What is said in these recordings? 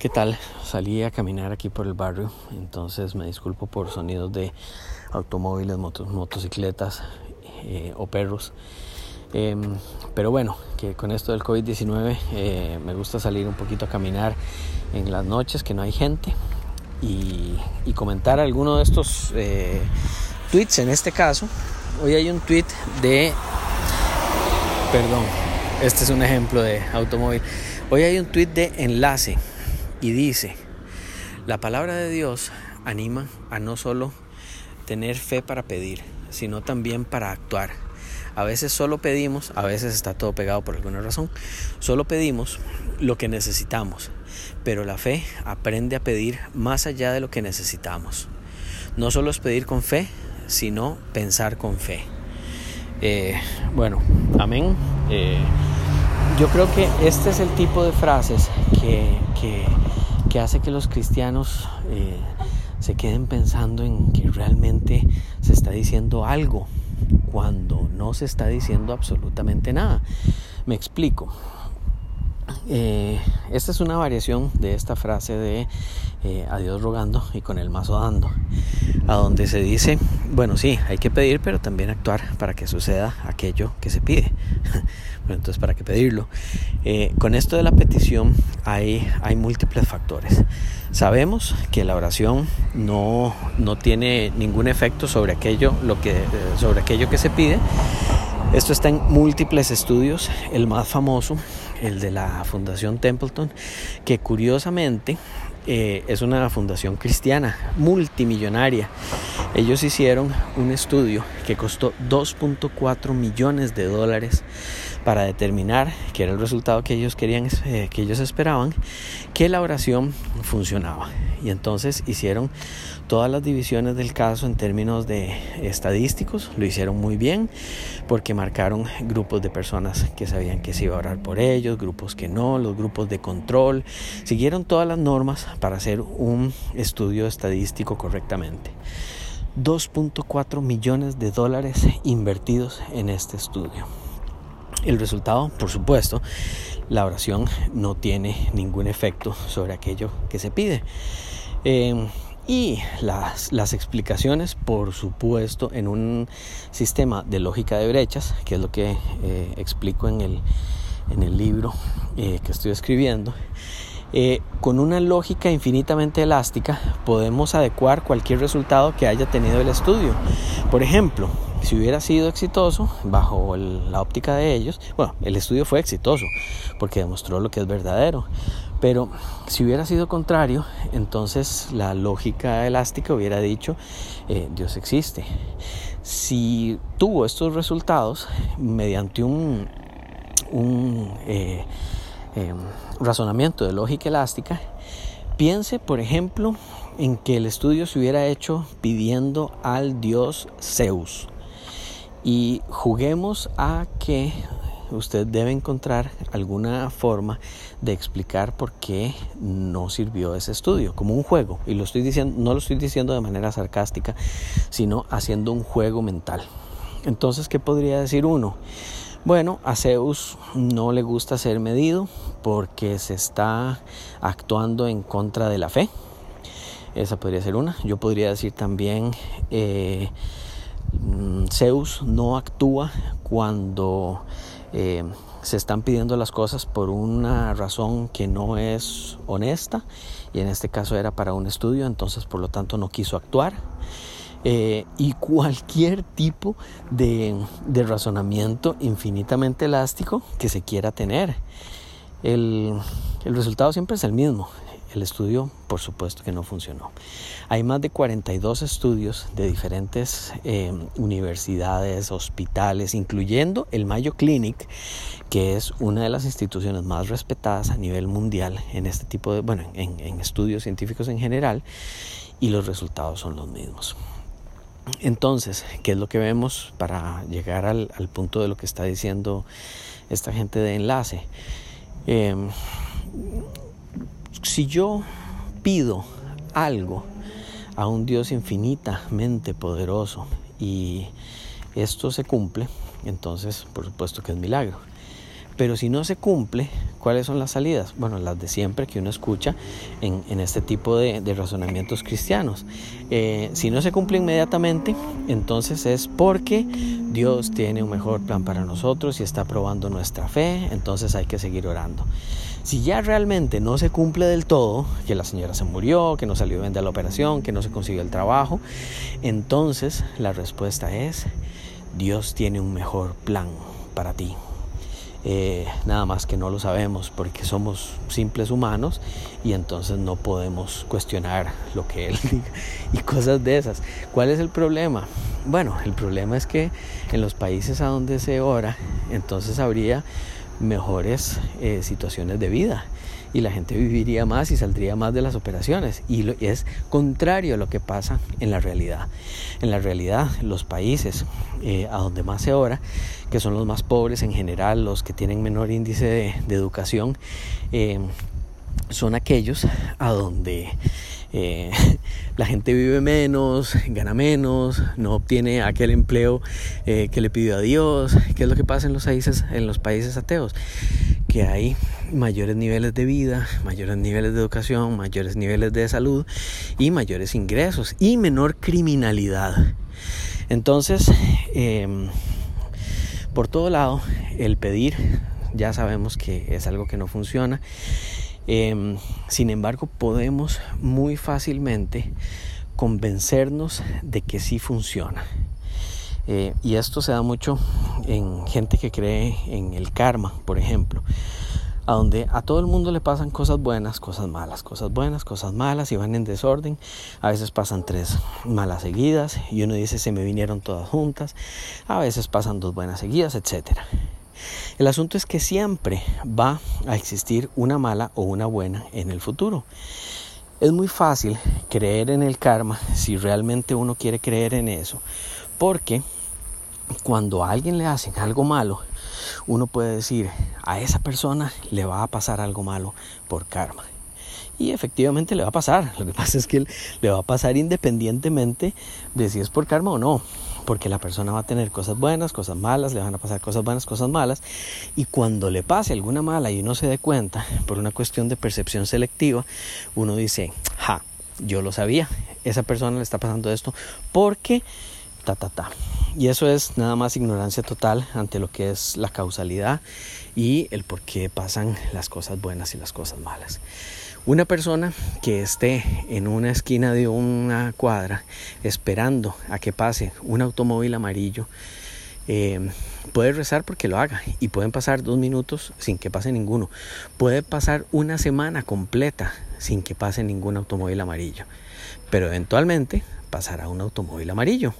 ¿Qué tal? Salí a caminar aquí por el barrio, entonces me disculpo por sonidos de automóviles, motocicletas eh, o perros. Em, pero bueno, que con esto del COVID-19 eh, me gusta salir un poquito a caminar en las noches que no hay gente y, comentar alguno de estos eh, tweets. En este caso, hoy hay un tweet de, perdón, este es un ejemplo de automóvil. Hoy hay un tweet de enlace y dice, la palabra de Dios anima a no solo tener fe para pedir, sino también para actuar. A veces solo pedimos, a veces está todo pegado por alguna razón, solo pedimos lo que necesitamos, pero la fe aprende a pedir más allá de lo que necesitamos. No solo es pedir con fe, sino pensar con fe. Eh, bueno, amén. Eh, yo creo que este es el tipo de frases que, que que hace que los cristianos eh, se queden pensando en que realmente se está diciendo algo cuando no se está diciendo absolutamente nada. Me explico. Eh, esta es una variación de esta frase de eh, a Dios rogando y con el mazo dando, a donde se dice, bueno, sí, hay que pedir, pero también actuar para que suceda aquello que se pide. bueno, entonces, ¿para qué pedirlo? Eh, con esto de la petición hay, hay múltiples factores. Sabemos que la oración no, no tiene ningún efecto sobre aquello, lo que, sobre aquello que se pide. Esto está en múltiples estudios, el más famoso, el de la Fundación Templeton, que curiosamente eh, es una fundación cristiana multimillonaria. Ellos hicieron un estudio que costó 2.4 millones de dólares para determinar, que era el resultado que ellos querían, eh, que ellos esperaban, que la oración funcionaba. Y entonces hicieron todas las divisiones del caso en términos de estadísticos, lo hicieron muy bien porque marcaron grupos de personas que sabían que se iba a orar por ellos, grupos que no, los grupos de control, siguieron todas las normas para hacer un estudio estadístico correctamente. 2.4 millones de dólares invertidos en este estudio. El resultado, por supuesto, la oración no tiene ningún efecto sobre aquello que se pide. Eh, y las, las, explicaciones, por supuesto, en un sistema de lógica de brechas, que es lo que eh, explico en el, en el libro eh, que estoy escribiendo, eh, con una lógica infinitamente elástica podemos adecuar cualquier resultado que haya tenido el estudio. Por ejemplo, si hubiera sido exitoso bajo la óptica de ellos, bueno, el estudio fue exitoso porque demostró lo que es verdadero, pero si hubiera sido contrario, entonces la lógica elástica hubiera dicho, eh, Dios existe. Si tuvo estos resultados mediante un, eh, Em, razonamiento de lógica elástica, piense, por ejemplo, en que el estudio se hubiera hecho pidiendo al dios Zeus. Y juguemos a que usted debe encontrar alguna forma de explicar por qué no sirvió ese estudio, como un juego. Y lo estoy diciendo, no lo estoy diciendo de manera sarcástica, sino haciendo un juego mental. Entonces, ¿qué podría decir uno? Bueno, a Zeus no le gusta ser medido porque se está actuando en contra de la fe. Esa podría ser una. Yo podría decir también, eh, mm, Zeus no actúa cuando eh, se están pidiendo las cosas por una razón que no es honesta y en este caso era para un estudio, entonces por lo tanto no quiso actuar. Eh, y cualquier tipo de, razonamiento infinitamente elástico que se quiera tener. El, resultado siempre es el mismo. El estudio, por supuesto que no funcionó. Hay más de 42 estudios de diferentes eh, universidades, hospitales, incluyendo el Mayo Clinic, que es una de las instituciones más respetadas a nivel mundial en este tipo de, bueno, en estudios científicos en general, y los resultados son los mismos. Entonces, ¿qué es lo que vemos para llegar al, punto de lo que está diciendo esta gente de enlace? Em, si yo pido algo a un Dios infinitamente poderoso y esto se cumple, entonces por supuesto que es milagro. Pero si no se cumple, ¿Cuáles son las salidas? Bueno, las de siempre que uno escucha en, este tipo de, de razonamientos cristianos. Eh, si no se cumple inmediatamente, entonces es porque Dios tiene un mejor plan para nosotros y está probando nuestra fe, entonces hay que seguir orando. Si ya realmente no se cumple del todo, que la señora se murió, que no salió bien de la operación, que no se consiguió el trabajo, entonces la respuesta es, Dios tiene un mejor plan para ti. Eh, nada más que no lo sabemos porque somos simples humanos y entonces no podemos cuestionar lo que Él diga y cosas de esas. ¿Cuál es el problema? Bueno, el problema es que en los países a donde se ora, entonces habría mejores eh, situaciones de vida y la gente viviría más y saldría más de las operaciones. Y es contrario a lo que pasa en la realidad. En la realidad, los países eh, a donde más se ora, que son los más pobres en general, los que tienen menor índice de, educación, eh, son aquellos a donde eh, la gente vive menos, gana menos, no obtiene aquel empleo que le pidió a Dios. ¿Qué es lo que pasa en los países, en los países ateos? que hay mayores niveles de vida, mayores niveles de educación, mayores niveles de salud y mayores ingresos y menor criminalidad. Entonces, em, por todo lado, el pedir ya sabemos que es algo que no funciona. Em, sin embargo, podemos muy fácilmente convencernos de que sí funciona. Eh, y esto se da mucho en gente que cree en el karma, por ejemplo, a donde a todo el mundo le pasan cosas buenas, cosas malas, cosas buenas, cosas malas y van en desorden. A veces pasan tres malas seguidas y uno dice se me vinieron todas juntas. A veces pasan dos buenas seguidas, etc. El asunto es que siempre va a existir una mala o una buena en el futuro. Es muy fácil creer en el karma si realmente uno quiere creer en eso, porque cuando a alguien le hacen algo malo, uno puede decir, a esa persona le va a pasar algo malo por karma. Y efectivamente le va a pasar. Lo que pasa es que le va a pasar independientemente de si es por karma o no. Porque la persona va a tener cosas buenas, cosas malas, le van a pasar cosas buenas, cosas malas. Y cuando le pase alguna mala y uno se dé cuenta, por una cuestión de percepción selectiva, uno dice, ja, yo lo sabía, esa persona le está pasando esto porque ta, ta, ta. Y eso es nada más ignorancia total ante lo que es la causalidad y el por qué pasan las cosas buenas y las cosas malas. Una persona que esté en una esquina de una cuadra esperando a que pase un automóvil amarillo, eh, puede rezar porque lo haga y pueden pasar dos minutos sin que pase ninguno. Puede pasar una semana completa sin que pase ningún automóvil amarillo. Pero eventualmente pasará un automóvil amarillo.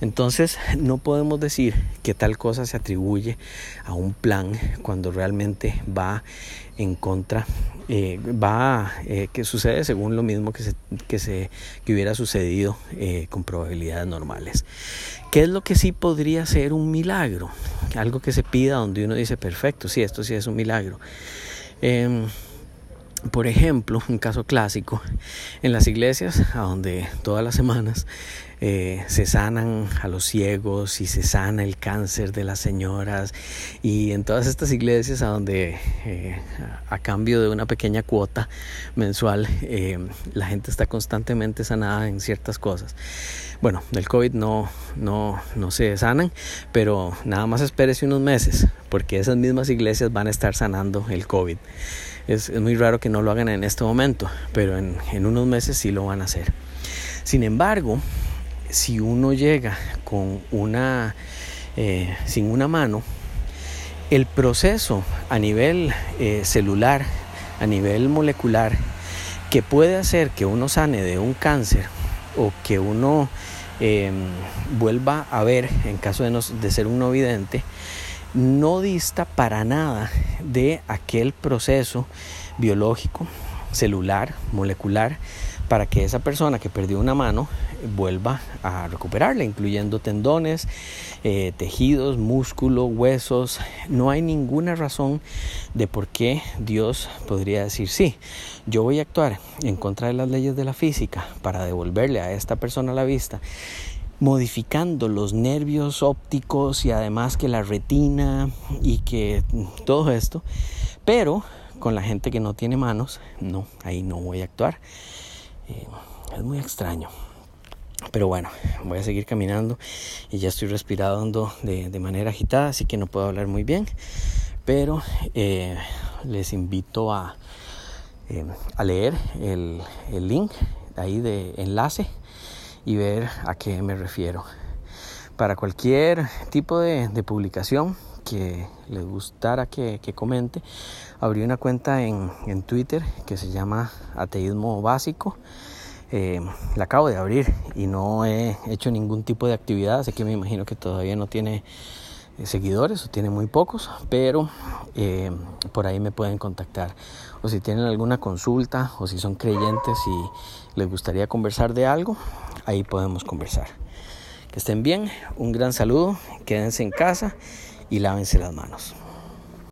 Entonces no podemos decir que tal cosa se atribuye a un plan cuando realmente va en contra, eh, va, eh, que sucede según lo mismo que, se, que, se, que hubiera sucedido eh, con probabilidades normales. ¿Qué es lo que sí podría ser un milagro? Algo que se pida donde uno dice, perfecto, sí, esto sí es un milagro. Em, por ejemplo, un caso clásico, en las iglesias, a donde todas las semanas eh, se sanan a los ciegos y se sana el cáncer de las señoras y en todas estas iglesias a donde eh, a cambio de una pequeña cuota mensual eh, la gente está constantemente sanada en ciertas cosas. Bueno, del COVID no, no, no se sanan, pero nada más espérese unos meses porque esas mismas iglesias van a estar sanando el COVID. Es, muy raro que no lo hagan en este momento, pero en, en unos meses sí lo van a hacer. Sin embargo, si uno llega con una, eh, sin una mano, el proceso a nivel eh, celular, a nivel molecular, que puede hacer que uno sane de un cáncer o que uno em, vuelva a ver, en caso de, de ser un no vidente, no dista para nada de aquel proceso biológico, celular, molecular, para que esa persona que perdió una mano vuelva a recuperarla, incluyendo tendones, eh, tejidos, músculo, huesos. No hay ninguna razón de por qué Dios podría decir, sí, yo voy a actuar en contra de las leyes de la física para devolverle a esta persona la vista modificando los nervios ópticos y además que la retina y que todo esto, pero con la gente que no tiene manos, no, ahí no voy a actuar. Eh, es muy extraño. Pero bueno, voy a seguir caminando y ya estoy respirando de, de manera agitada, así que no puedo hablar muy bien. Pero eh, les invito a, eh, a leer el, el link ahí de enlace y ver a qué me refiero. Para cualquier tipo de, de publicación que les gustara que, que, comente, abrí una cuenta en, en Twitter que se llama Ateísmo Básico eh, la acabo de abrir y no he hecho ningún tipo de actividad, así que me imagino que todavía no tiene eh, seguidores o tiene muy pocos, pero eh, por ahí me pueden contactar. O si tienen alguna consulta o si son creyentes y les gustaría conversar de algo, ahí podemos conversar. Que estén bien, un gran saludo, quédense en casa y lávense las manos.